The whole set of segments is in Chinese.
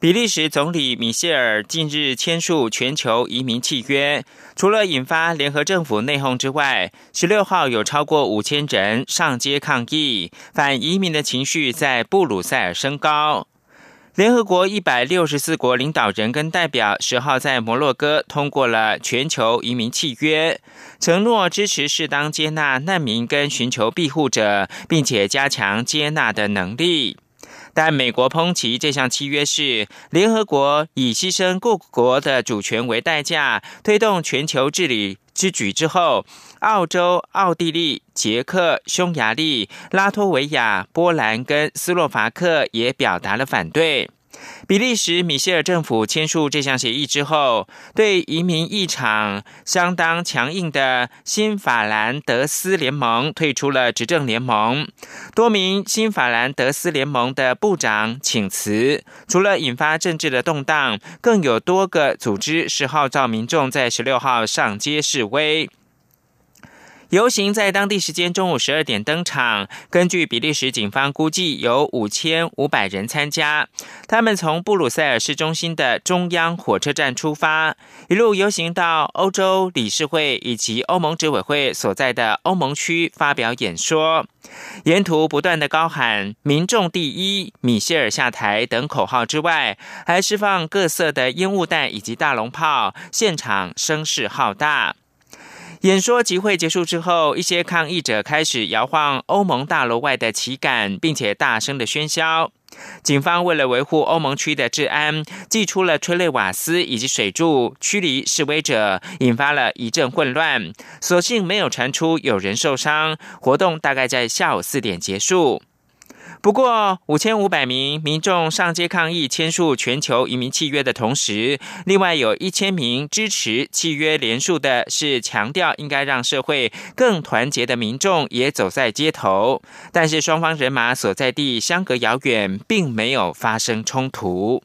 比利时总理米歇尔近日签署全球移民契约，除了引发联合政府内讧之外，十六号有超过五千人上街抗议，反移民的情绪在布鲁塞尔升高。联合国一百六十四国领导人跟代表十号在摩洛哥通过了全球移民契约，承诺支持适当接纳难民跟寻求庇护者，并且加强接纳的能力。但美国抨击这项契约是联合国以牺牲各国的主权为代价推动全球治理之举之后，澳洲、奥地利、捷克、匈牙利、拉脱维亚、波兰跟斯洛伐克也表达了反对。比利时米歇尔政府签署这项协议之后，对移民异常相当强硬的新法兰德斯联盟退出了执政联盟。多名新法兰德斯联盟的部长请辞，除了引发政治的动荡，更有多个组织是号召民众在十六号上街示威。游行在当地时间中午十二点登场。根据比利时警方估计，有五千五百人参加。他们从布鲁塞尔市中心的中央火车站出发，一路游行到欧洲理事会以及欧盟执委会所在的欧盟区发表演说。沿途不断的高喊“民众第一”、“米歇尔下台”等口号之外，还释放各色的烟雾弹以及大龙炮，现场声势浩大。演说集会结束之后，一些抗议者开始摇晃欧盟大楼外的旗杆，并且大声的喧嚣。警方为了维护欧盟区的治安，寄出了催泪瓦斯以及水柱驱离示威者，引发了一阵混乱。所幸没有传出有人受伤。活动大概在下午四点结束。不过，五千五百名民众上街抗议签署全球移民契约的同时，另外有一千名支持契约联署的是强调应该让社会更团结的民众也走在街头，但是双方人马所在地相隔遥远，并没有发生冲突。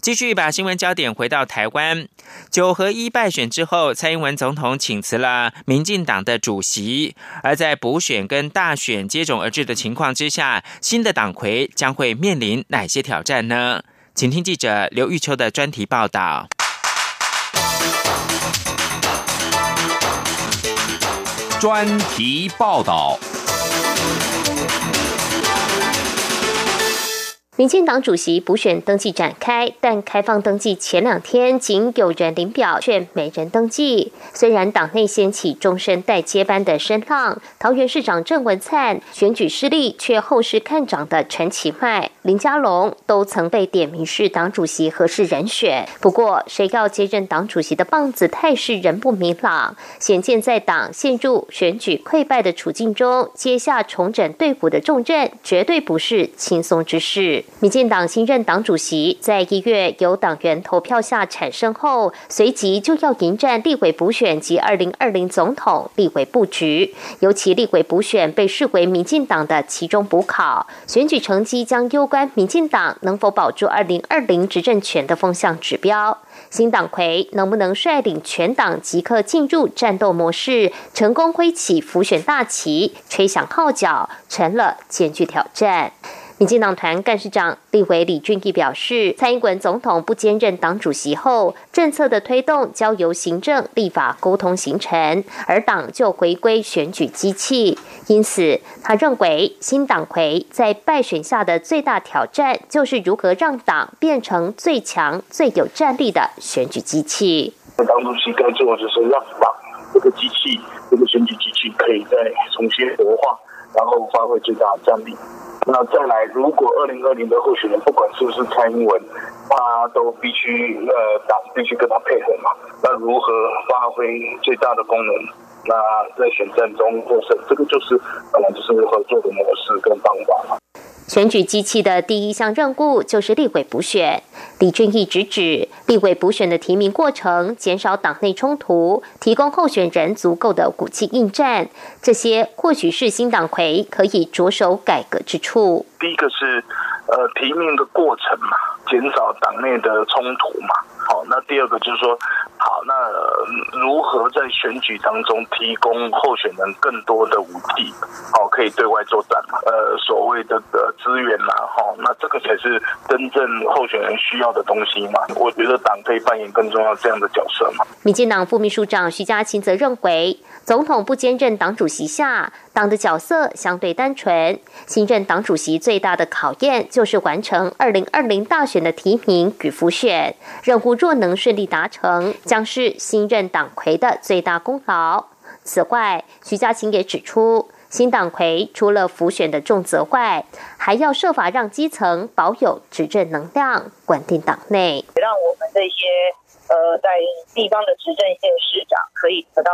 继续把新闻焦点回到台湾，九合一败选之后，蔡英文总统请辞了民进党的主席。而在补选跟大选接踵而至的情况之下，新的党魁将会面临哪些挑战呢？请听记者刘玉秋的专题报道。专题报道。民进党主席补选登记展开，但开放登记前两天仅有人领表，却没人登记。虽然党内掀起终身代接班的声浪，桃园市长郑文灿选举失利，却后市看涨的陈其迈、林佳龙都曾被点名是党主席合适人选。不过，谁要接任党主席的棒子态势仍不明朗，显见在党陷入选举溃败的处境中，接下重整队伍的重任，绝对不是轻松之事。民进党新任党主席在一月由党员投票下产生后，随即就要迎战立委补选及二零二零总统立委布局。尤其立委补选被视为民进党的其中补考，选举成绩将攸关民进党能否保住二零二零执政权的风向指标。新党魁能不能率领全党即刻进入战斗模式，成功挥起浮选大旗，吹响号角，成了艰巨挑战。民进党团干事长立委李俊毅表示，蔡英文总统不兼任党主席后，政策的推动交由行政、立法沟通形成，而党就回归选举机器。因此，他认为新党魁在败选下的最大挑战，就是如何让党变成最强、最有战力的选举机器。党主席该做的就是让党这个机器、这个选举机器可以再重新活化，然后发挥最大的战力。那再来，如果二零二零的候选人不管是不是蔡英文，他都必须呃党必须跟他配合嘛。那如何发挥最大的功能？那在选战中获胜，这个就是本来就是合作的模式跟方法嘛。选举机器的第一项任务就是立委补选。李俊毅直指，立委补选的提名过程减少党内冲突，提供候选人足够的武器应战，这些或许是新党魁可以着手改革之处。第一个是，呃，提名的过程嘛，减少党内的冲突嘛。好，那第二个就是说，好，那如何在选举当中提供候选人更多的武器，好，可以对外作战嘛？呃，所谓的的资源嘛，哈，那这个才是真正候选人需要的东西嘛。我觉得党可以扮演更重要这样的角色嘛。民进党副秘书长徐嘉清则认为，总统不兼任党主席下。党的角色相对单纯，新任党主席最大的考验就是完成二零二零大选的提名与复选任务。若能顺利达成，将是新任党魁的最大功劳。此外，徐家清也指出，新党魁除了浮选的重责外，还要设法让基层保有执政能量，稳定党内，让我们这些呃在地方的执政县市长可以得到。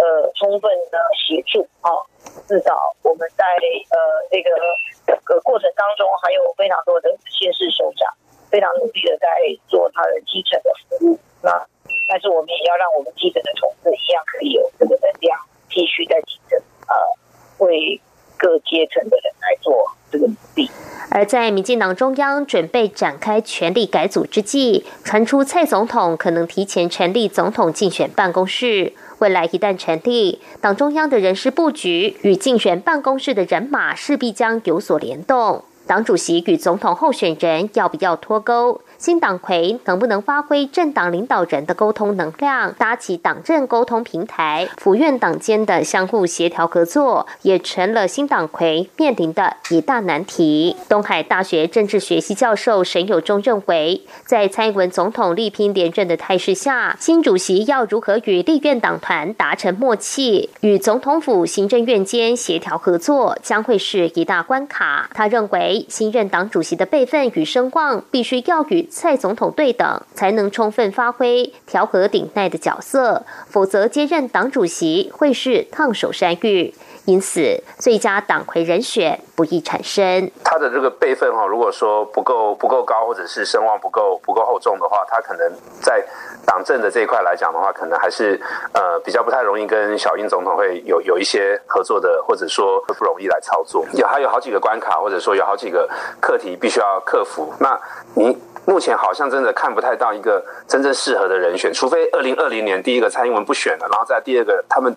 呃，充分的协助啊，至少我们在呃这个整个过程当中，还有非常多的县市首长非常努力的在做他的基层的服务。那但是我们也要让我们基层的同志一样可以有这个能量，继续在基层呃为各阶层的人来做这个努力。而在民进党中央准备展开全力改组之际，传出蔡总统可能提前成立总统竞选办公室。未来一旦成立，党中央的人事布局与竞选办公室的人马势必将有所联动。党主席与总统候选人要不要脱钩？新党魁能不能发挥政党领导人的沟通能量，搭起党政沟通平台？府院党间的相互协调合作，也成了新党魁面临的一大难题。东海大学政治学系教授沈友忠认为，在蔡英文总统力拼连任的态势下，新主席要如何与立院党团达成默契，与总统府行政院间协调合作，将会是一大关卡。他认为，新任党主席的辈分与声望，必须要与蔡总统对等，才能充分发挥调和顶戴的角色，否则接任党主席会是烫手山芋。因此，最佳党魁人选不易产生。他的这个辈分哈，如果说不够不够高，或者是声望不够不够厚重的话，他可能在党政的这一块来讲的话，可能还是呃比较不太容易跟小英总统会有有一些合作的，或者说不容易来操作。有还有好几个关卡，或者说有好几个课题必须要克服。那你目前好像真的看不太到一个真正适合的人选，除非二零二零年第一个蔡英文不选了，然后在第二个他们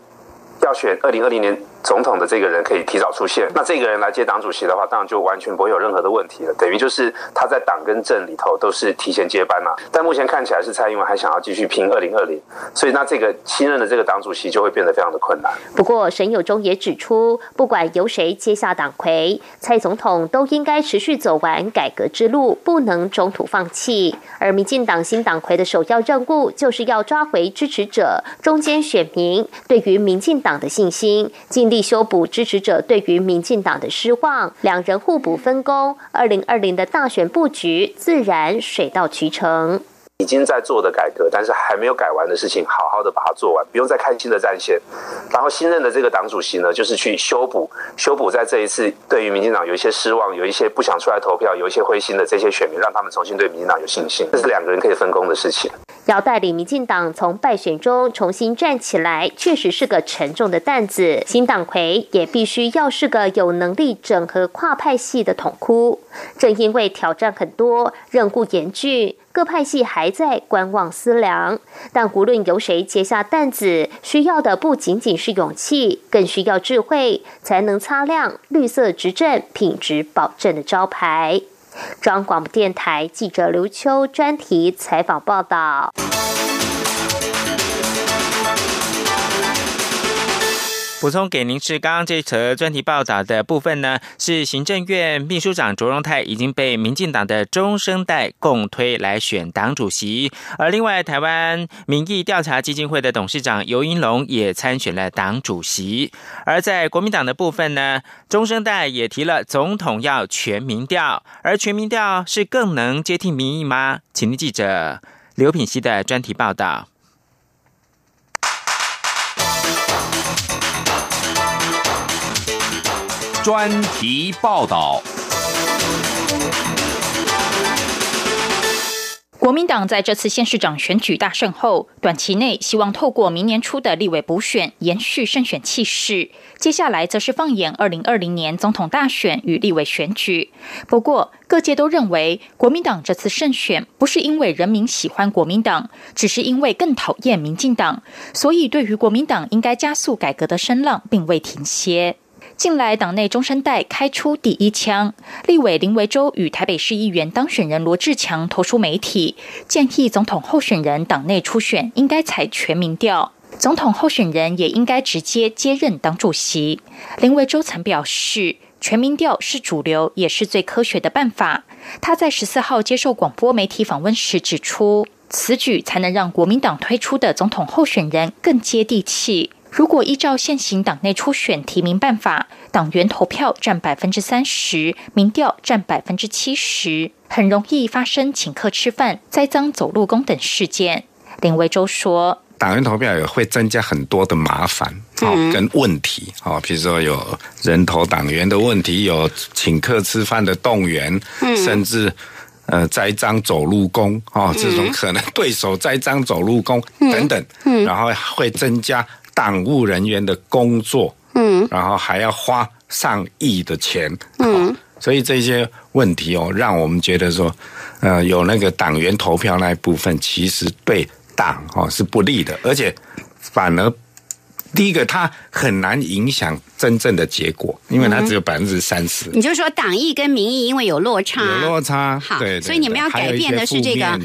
要选二零二零年。总统的这个人可以提早出现，那这个人来接党主席的话，当然就完全不会有任何的问题了。等于就是他在党跟政里头都是提前接班了。但目前看起来是蔡英文还想要继续拼二零二零，所以那这个新任的这个党主席就会变得非常的困难。不过沈友忠也指出，不管由谁接下党魁，蔡总统都应该持续走完改革之路，不能中途放弃。而民进党新党魁的首要任务，就是要抓回支持者、中间选民对于民进党党的信心，尽。力修补支持者对于民进党的失望，两人互补分工，二零二零的大选布局自然水到渠成。已经在做的改革，但是还没有改完的事情，好好的把它做完，不用再看新的战线。然后新任的这个党主席呢，就是去修补、修补在这一次对于民进党有一些失望、有一些不想出来投票、有一些灰心的这些选民，让他们重新对民进党有信心。这是两个人可以分工的事情。要带领民进党从败选中重新站起来，确实是个沉重的担子。新党魁也必须要是个有能力整合跨派系的统哭。正因为挑战很多，任务严峻。各派系还在观望思量，但无论由谁接下担子，需要的不仅仅是勇气，更需要智慧，才能擦亮绿色执政品质保证的招牌。中央广播电台记者刘秋专题采访报道。补充给您是刚刚这则专题报道的部分呢，是行政院秘书长卓荣泰已经被民进党的中生代共推来选党主席，而另外台湾民意调查基金会的董事长尤英龙也参选了党主席，而在国民党的部分呢，中生代也提了总统要全民调，而全民调是更能接听民意吗？请听记者刘品熙的专题报道。专题报道。国民党在这次县市长选举大胜后，短期内希望透过明年初的立委补选延续胜选气势。接下来则是放眼二零二零年总统大选与立委选举。不过，各界都认为国民党这次胜选不是因为人民喜欢国民党，只是因为更讨厌民进党。所以，对于国民党应该加速改革的声浪并未停歇。近来，党内中生代开出第一枪，立委林维洲与台北市议员当选人罗志强投书媒体，建议总统候选人党内初选应该采全民调，总统候选人也应该直接接任党主席。林维洲曾表示，全民调是主流，也是最科学的办法。他在十四号接受广播媒体访问时指出，此举才能让国民党推出的总统候选人更接地气。如果依照现行党内初选提名办法，党员投票占百分之三十，民调占百分之七十，很容易发生请客吃饭、栽赃走路工等事件。林维洲说：“党员投票也会增加很多的麻烦啊，跟问题啊，比如说有人头党员的问题，有请客吃饭的动员，甚至呃栽赃走路工啊，这种可能对手栽赃走路工等等，嗯然后会增加。”党务人员的工作，嗯，然后还要花上亿的钱，嗯，所以这些问题哦，让我们觉得说，呃，有那个党员投票那一部分，其实对党哦是不利的，而且反而。第一个，它很难影响真正的结果，因为它只有百分之三十。你就说党意跟民意因为有落差，有落差，好，对，所以你们要改变的是这个。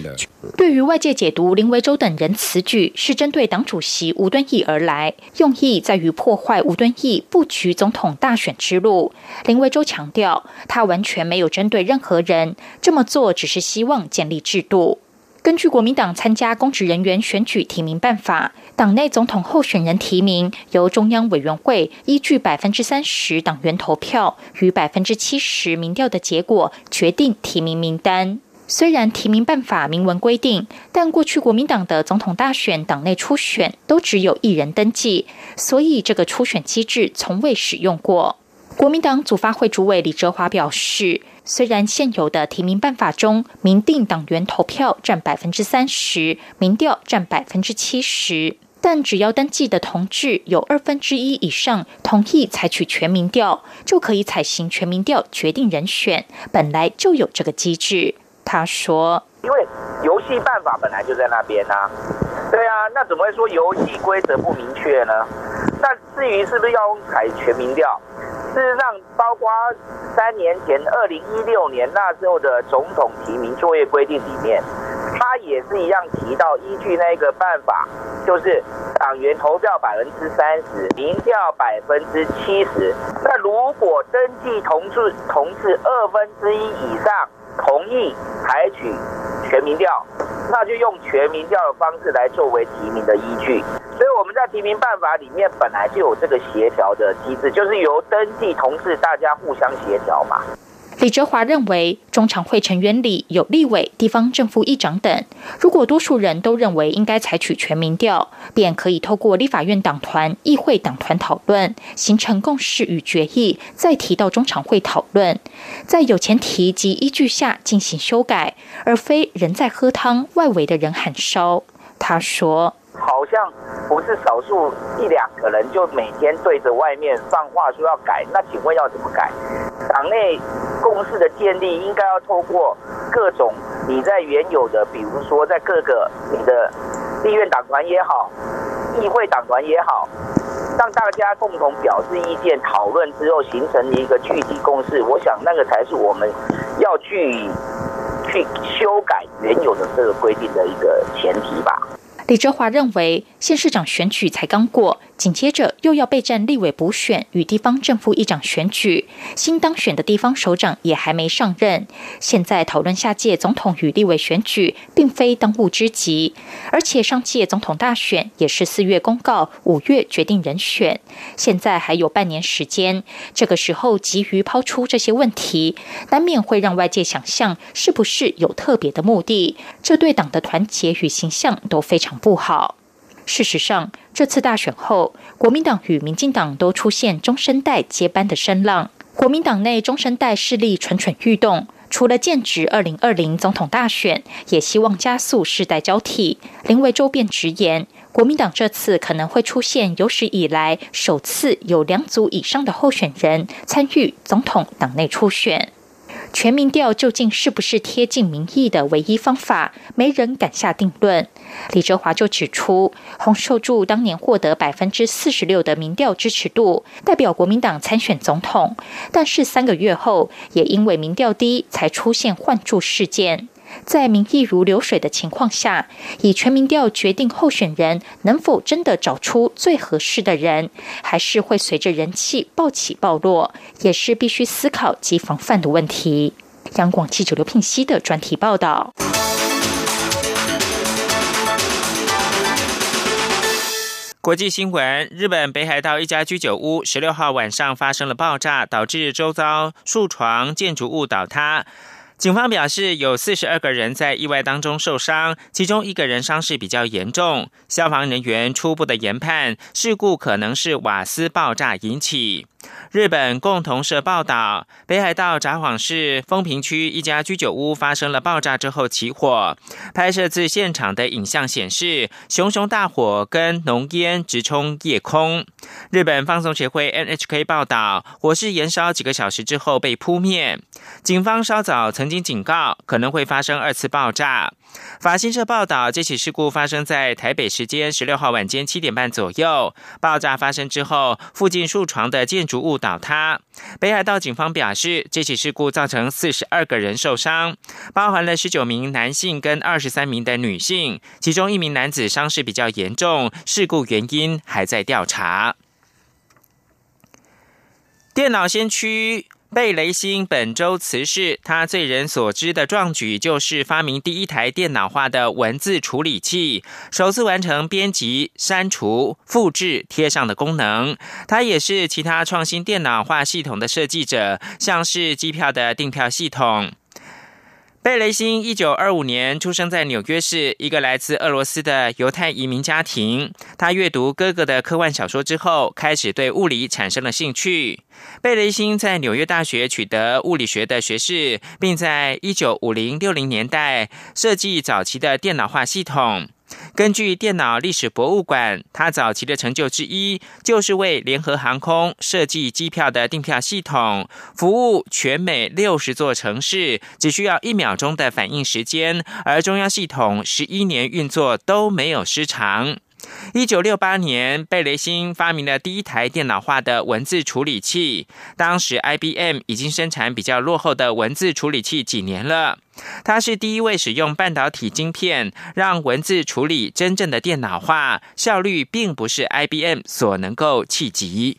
对于外界解读林维洲等人此举是针对党主席吴敦义而来，用意在于破坏吴敦义布局总统大选之路。林维洲强调，他完全没有针对任何人，这么做只是希望建立制度。根据国民党参加公职人员选举提名办法，党内总统候选人提名由中央委员会依据百分之三十党员投票与百分之七十民调的结果决定提名名单。虽然提名办法明文规定，但过去国民党的总统大选党内初选都只有一人登记，所以这个初选机制从未使用过。国民党组发会主委李哲华表示。虽然现有的提名办法中民定党员投票占百分之三十，民调占百分之七十，但只要登记的同志有二分之一以上同意采取全民调，就可以采行全民调决定人选。本来就有这个机制，他说：“戏办法本来就在那边啊，对啊，那怎么会说游戏规则不明确呢？那至于是不是要采全民调？”事实上，包括三年前二零一六年那时候的总统提名作业规定里面，他也是一样提到，依据那个办法，就是党员投票百分之三十，民调百分之七十。那如果登记同志同志二分之一以上同意采取全民调，那就用全民调的方式来作为提名的依据。所以我们在提名办法里面本来就有这个协调的机制，就是由登记同事大家互相协调嘛。李哲华认为，中常会成员里有立委、地方政府议长等，如果多数人都认为应该采取全民调，便可以透过立法院党团、议会党团讨论，形成共识与决议，再提到中常会讨论，在有前提及依据下进行修改，而非人在喝汤，外围的人喊烧。他说。好像不是少数一两个人就每天对着外面放话说要改，那请问要怎么改？党内共识的建立应该要透过各种你在原有的，比如说在各个你的立院党团也好，议会党团也好，让大家共同表示意见、讨论之后形成一个具体共识。我想那个才是我们要去去修改原有的这个规定的一个前提吧。李哲华认为，县市长选举才刚过。紧接着又要备战立委补选与地方政府议长选举，新当选的地方首长也还没上任。现在讨论下届总统与立委选举，并非当务之急。而且上届总统大选也是四月公告，五月决定人选，现在还有半年时间。这个时候急于抛出这些问题，难免会让外界想象是不是有特别的目的，这对党的团结与形象都非常不好。事实上，这次大选后，国民党与民进党都出现中生代接班的声浪。国民党内中生代势力蠢蠢欲动，除了剑指二零二零总统大选，也希望加速世代交替。林维洲便直言，国民党这次可能会出现有史以来首次有两组以上的候选人参与总统党内初选。全民调究竟是不是贴近民意的唯一方法？没人敢下定论。李哲华就指出，洪秀柱当年获得百分之四十六的民调支持度，代表国民党参选总统，但是三个月后，也因为民调低，才出现换柱事件。在民意如流水的情况下，以全民调决定候选人能否真的找出最合适的人，还是会随着人气暴起暴落，也是必须思考及防范的问题。央广记者刘聘熙的专题报道。国际新闻：日本北海道一家居酒屋十六号晚上发生了爆炸，导致周遭数床建筑物倒塌。警方表示，有四十二个人在意外当中受伤，其中一个人伤势比较严重。消防人员初步的研判，事故可能是瓦斯爆炸引起。日本共同社报道，北海道札幌市丰平区一家居酒屋发生了爆炸之后起火。拍摄自现场的影像显示，熊熊大火跟浓烟直冲夜空。日本放送协会 NHK 报道，火势延烧几个小时之后被扑灭。警方稍早曾经警告，可能会发生二次爆炸。法新社报道，这起事故发生在台北时间十六号晚间七点半左右。爆炸发生之后，附近数床的建筑物倒塌。北海道警方表示，这起事故造成四十二个人受伤，包含了十九名男性跟二十三名的女性，其中一名男子伤势比较严重，事故原因还在调查。电脑先驱。贝雷星本周辞世，他最人所知的壮举就是发明第一台电脑化的文字处理器，首次完成编辑、删除、复制、贴上的功能。他也是其他创新电脑化系统的设计者，像是机票的订票系统。贝雷星一九二五年出生在纽约市一个来自俄罗斯的犹太移民家庭。他阅读哥哥的科幻小说之后，开始对物理产生了兴趣。贝雷星在纽约大学取得物理学的学士，并在一九五零六零年代设计早期的电脑化系统。根据电脑历史博物馆，他早期的成就之一就是为联合航空设计机票的订票系统，服务全美六十座城市，只需要一秒钟的反应时间，而中央系统十一年运作都没有失常。一九六八年，贝雷星发明了第一台电脑化的文字处理器。当时，IBM 已经生产比较落后的文字处理器几年了。他是第一位使用半导体晶片让文字处理真正的电脑化，效率并不是 IBM 所能够企及。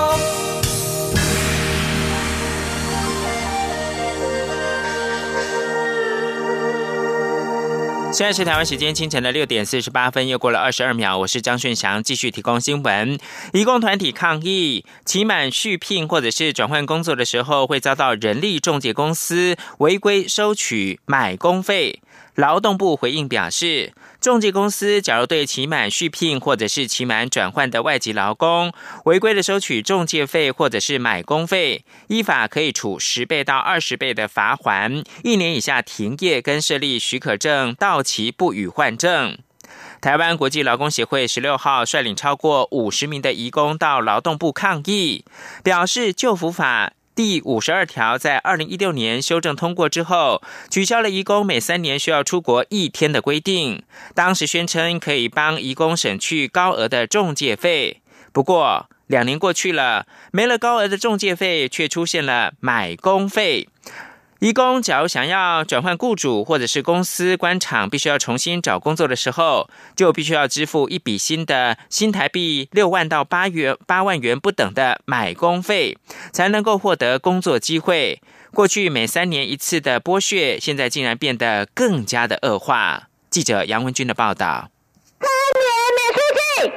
现在是台湾时间清晨的六点四十八分，又过了二十二秒。我是张顺祥，继续提供新闻。义工团体抗议，期满续聘或者是转换工作的时候，会遭到人力中介公司违规收取买工费。劳动部回应表示。中介公司假如对期满续聘或者是期满转换的外籍劳工违规的收取中介费或者是买工费，依法可以处十倍到二十倍的罚款，一年以下停业跟设立许可证到期不予换证。台湾国际劳工协会十六号率领超过五十名的移工到劳动部抗议，表示旧服法。第五十二条在二零一六年修正通过之后，取消了移工每三年需要出国一天的规定。当时宣称可以帮移工省去高额的中介费。不过两年过去了，没了高额的中介费，却出现了买工费。义工假如想要转换雇主或者是公司官场，必须要重新找工作的时候，就必须要支付一笔新的新台币六万到八元八万元不等的买工费，才能够获得工作机会。过去每三年一次的剥削，现在竟然变得更加的恶化。记者杨文军的报道。三年免出境。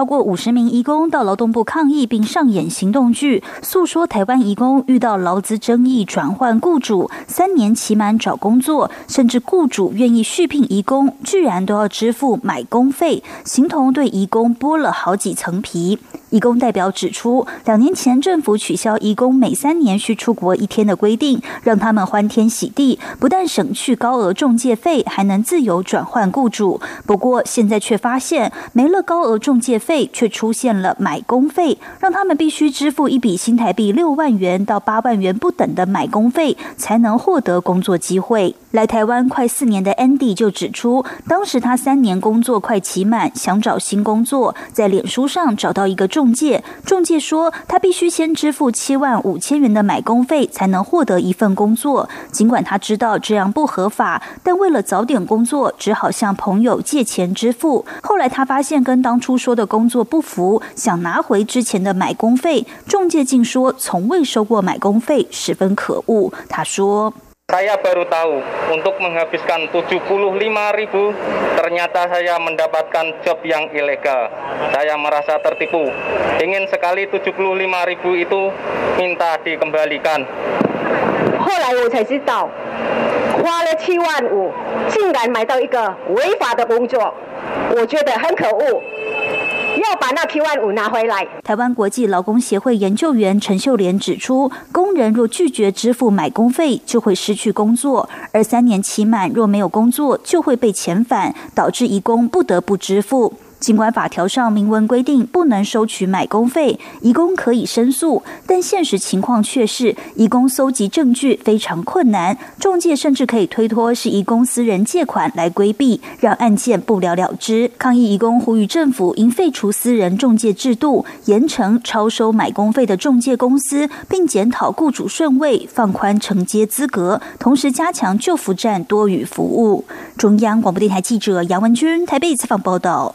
超过五十名移工到劳动部抗议，并上演行动剧，诉说台湾移工遇到劳资争议，转换雇主三年期满找工作，甚至雇主愿意续聘移工，居然都要支付买工费，形同对移工剥了好几层皮。移工代表指出，两年前政府取消移工每三年需出国一天的规定，让他们欢天喜地，不但省去高额中介费，还能自由转换雇主。不过现在却发现，没了高额中介费，费却出现了买工费，让他们必须支付一笔新台币六万元到八万元不等的买工费，才能获得工作机会。来台湾快四年的 Andy 就指出，当时他三年工作快期满，想找新工作，在脸书上找到一个中介，中介说他必须先支付七万五千元的买工费，才能获得一份工作。尽管他知道这样不合法，但为了早点工作，只好向朋友借钱支付。后来他发现跟当初说的工作不符，想拿回之前的买工费，中介竟说从未收过买工费，十分可恶。他说。Saya baru tahu untuk menghabiskan 75 ribu ternyata saya mendapatkan job yang ilegal. Saya merasa tertipu. Ingin sekali 75 ribu itu minta dikembalikan. 后来我才知道，花了七万五，竟然买到一个违法的工作，我觉得很可恶。 要把那七万五拿回来。台湾国际劳工协会研究员陈秀莲指出，工人若拒绝支付买工费，就会失去工作；而三年期满若没有工作，就会被遣返，导致移工不得不支付。尽管法条上明文规定不能收取买工费，移工可以申诉，但现实情况却是，移工搜集证据非常困难，中介甚至可以推脱是移工私人借款来规避，让案件不了了之。抗议移工呼吁政府应废除私人中介制度，严惩超收买工费的中介公司，并检讨雇主顺位，放宽承接资格，同时加强救扶站多语服务。中央广播电台记者杨文君台北采访报道。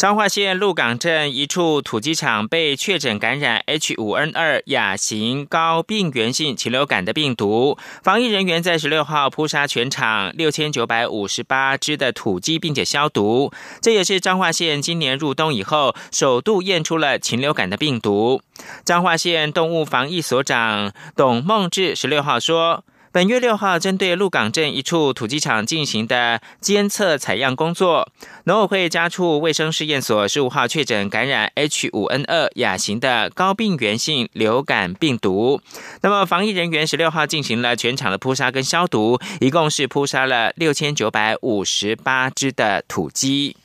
彰化县鹿港镇一处土鸡场被确诊感染 H5N2 亚型高病原性禽流感的病毒，防疫人员在十六号扑杀全场六千九百五十八只的土鸡，并且消毒。这也是彰化县今年入冬以后首度验出了禽流感的病毒。彰化县动物防疫所长董梦志十六号说。本月六号，针对鹿港镇一处土鸡场进行的监测采样工作，农委会家畜卫生试验所十五号确诊感染 H5N2 亚型的高病原性流感病毒。那么，防疫人员十六号进行了全场的扑杀跟消毒，一共是扑杀了六千九百五十八只的土鸡。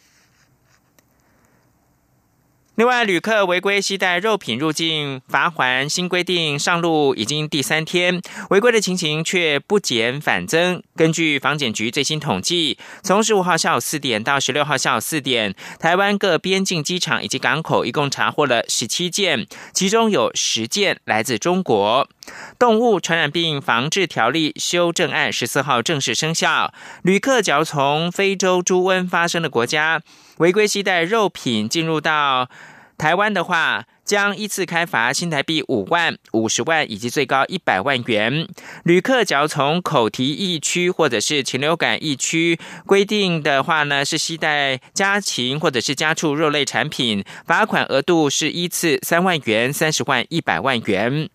另外，旅客违规携带肉品入境罚还新规定上路已经第三天，违规的情形却不减反增。根据防检局最新统计，从十五号下午四点到十六号下午四点，台湾各边境机场以及港口一共查获了十七件，其中有十件来自中国。动物传染病防治条例修正案十四号正式生效，旅客只要从非洲猪瘟发生的国家。违规携带肉品进入到台湾的话，将依次开罚新台币五万、五十万以及最高一百万元。旅客只要从口蹄疫区或者是禽流感疫区规定的话呢，是携带家禽或者是家畜肉类产品，罚款额度是依次三万元、三十万、一百万元。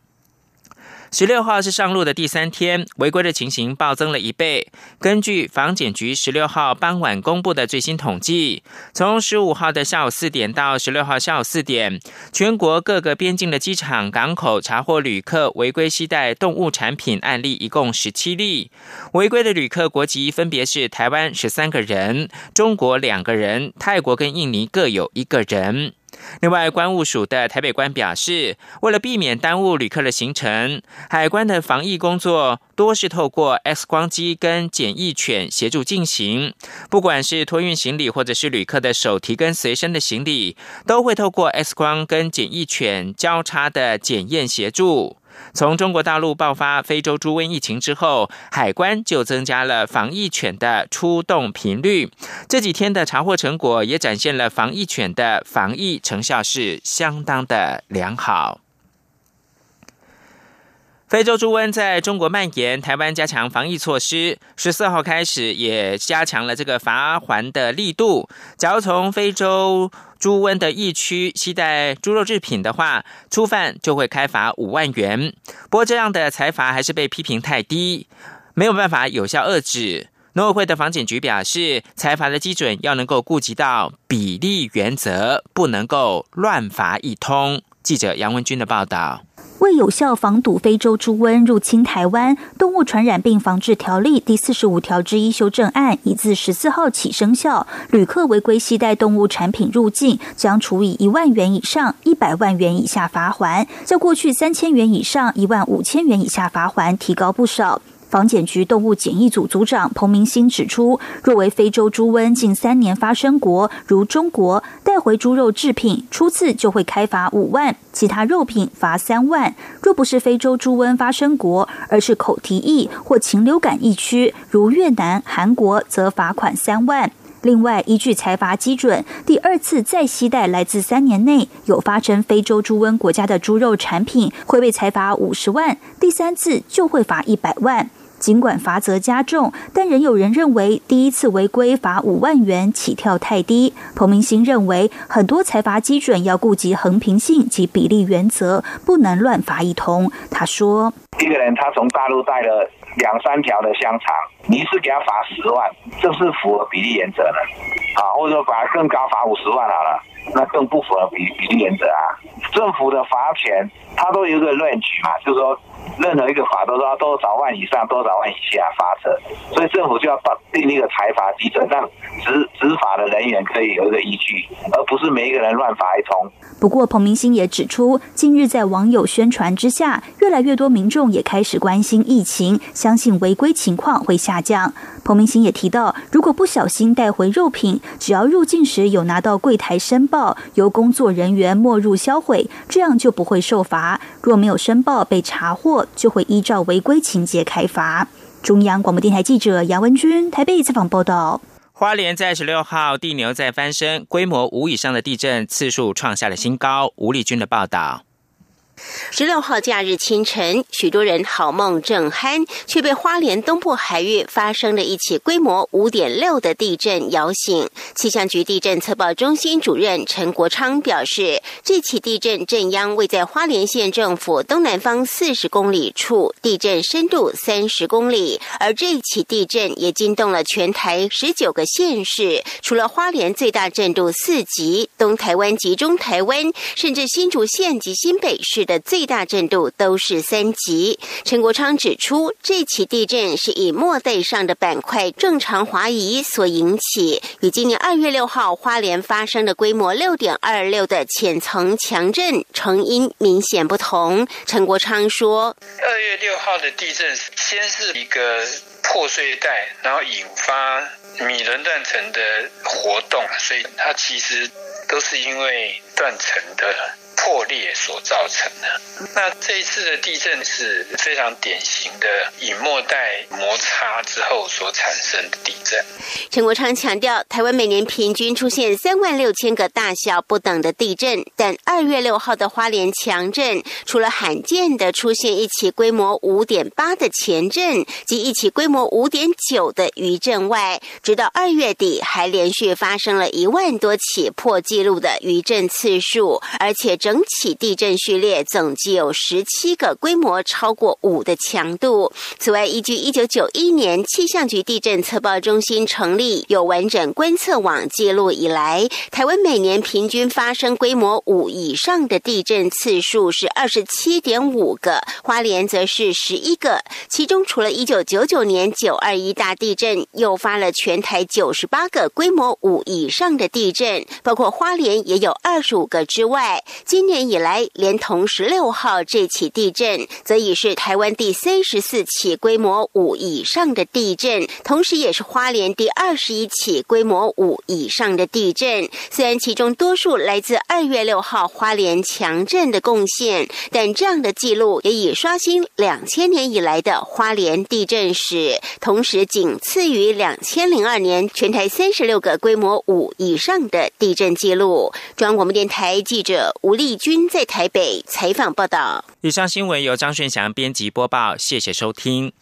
十六号是上路的第三天，违规的情形暴增了一倍。根据防检局十六号傍晚公布的最新统计，从十五号的下午四点到十六号下午四点，全国各个边境的机场、港口查获旅客违规携带动物产品案例，一共十七例。违规的旅客国籍分别是台湾十三个人、中国两个人、泰国跟印尼各有一个人。另外，关务署的台北官表示，为了避免耽误旅客的行程，海关的防疫工作多是透过 X 光机跟检疫犬协助进行。不管是托运行李，或者是旅客的手提跟随身的行李，都会透过 X 光跟检疫犬交叉的检验协助。从中国大陆爆发非洲猪瘟疫情之后，海关就增加了防疫犬的出动频率。这几天的查获成果也展现了防疫犬的防疫成效是相当的良好。非洲猪瘟在中国蔓延，台湾加强防疫措施。十四号开始也加强了这个罚还的力度。假如从非洲猪瘟的疫区携带猪肉制品的话，初犯就会开罚五万元。不过，这样的财罚还是被批评太低，没有办法有效遏制。农委会的房检局表示，财罚的基准要能够顾及到比例原则，不能够乱罚一通。记者杨文军的报道。为有效防堵非洲猪瘟入侵台湾，《动物传染病防治条例》第四十五条之一修正案已自十四号起生效。旅客违规携带动物产品入境，将处以一万元以上一百万元以下罚款，较过去三千元以上一万五千元以下罚款提高不少。防检局动物检疫组组长彭明星指出，若为非洲猪瘟近三年发生国，如中国带回猪肉制品，初次就会开罚五万，其他肉品罚三万；若不是非洲猪瘟发生国，而是口蹄疫或禽流感疫区，如越南、韩国，则罚款三万。另外，依据财罚基准，第二次再携带来自三年内有发生非洲猪瘟国家的猪肉产品，会被裁罚五十万；第三次就会罚一百万。尽管罚则加重，但仍有人认为第一次违规罚五万元起跳太低。彭明星认为，很多财罚基准要顾及衡平性及比例原则，不能乱罚一通。他说：“一个人他从大陆带了两三条的香肠，你一次给他罚十万，这是符合比例原则的啊？或者说罚更高，罚五十万好了，那更不符合比比例原则啊？政府的罚钱，它都有一个论据嘛，就是说。”任何一个法都是要多少万以上、多少万以下罚则，所以政府就要把定一个财罚基准，让执执法的人员可以有一个依据，而不是每一个人乱罚一通。不过，彭明星也指出，近日在网友宣传之下，越来越多民众也开始关心疫情，相信违规情况会下降。彭明星也提到，如果不小心带回肉品，只要入境时有拿到柜台申报，由工作人员没入销毁，这样就不会受罚。若没有申报被查获，就会依照违规情节开罚。中央广播电台记者杨文君台北采访报道。花莲在十六号地牛在翻身，规模五以上的地震次数创下了新高。吴立军的报道。十六号假日清晨，许多人好梦正酣，却被花莲东部海域发生的一起规模五点六的地震摇醒。气象局地震测报中心主任陈国昌表示，这起地震震央位在花莲县政府东南方四十公里处，地震深度三十公里。而这起地震也惊动了全台十九个县市，除了花莲最大震度四级，东台湾及中台湾，甚至新竹县及新北市。的最大震度都是三级。陈国昌指出，这起地震是以末代上的板块正常滑移所引起，与今年二月六号花莲发生的规模六点二六的浅层强震成因明显不同。陈国昌说：“二月六号的地震先是一个破碎带，然后引发米伦断层的活动，所以它其实都是因为断层的。”破裂所造成的。那这一次的地震是非常典型的隐末带摩擦之后所产生的地震。陈国昌强调，台湾每年平均出现三万六千个大小不等的地震，但二月六号的花莲强震，除了罕见的出现一起规模五点八的前震及一起规模五点九的余震外，直到二月底还连续发生了一万多起破纪录的余震次数，而且这。整起地震序列总计有十七个规模超过五的强度。此外，依据一九九一年气象局地震测报中心成立、有完整观测网记录以来，台湾每年平均发生规模五以上的地震次数是二十七点五个，花莲则是十一个。其中，除了一九九九年九二一大地震诱发了全台九十八个规模五以上的地震，包括花莲也有二十五个之外，今今年以来，连同十六号这起地震，则已是台湾第三十四起规模五以上的地震，同时也是花莲第二十一起规模五以上的地震。虽然其中多数来自二月六号花莲强震的贡献，但这样的记录也已刷新两千年以来的花莲地震史，同时仅次于两千零二年全台三十六个规模五以上的地震记录。中央广播电台记者吴丽。军在台北采访报道。以上新闻由张顺祥编辑播报，谢谢收听。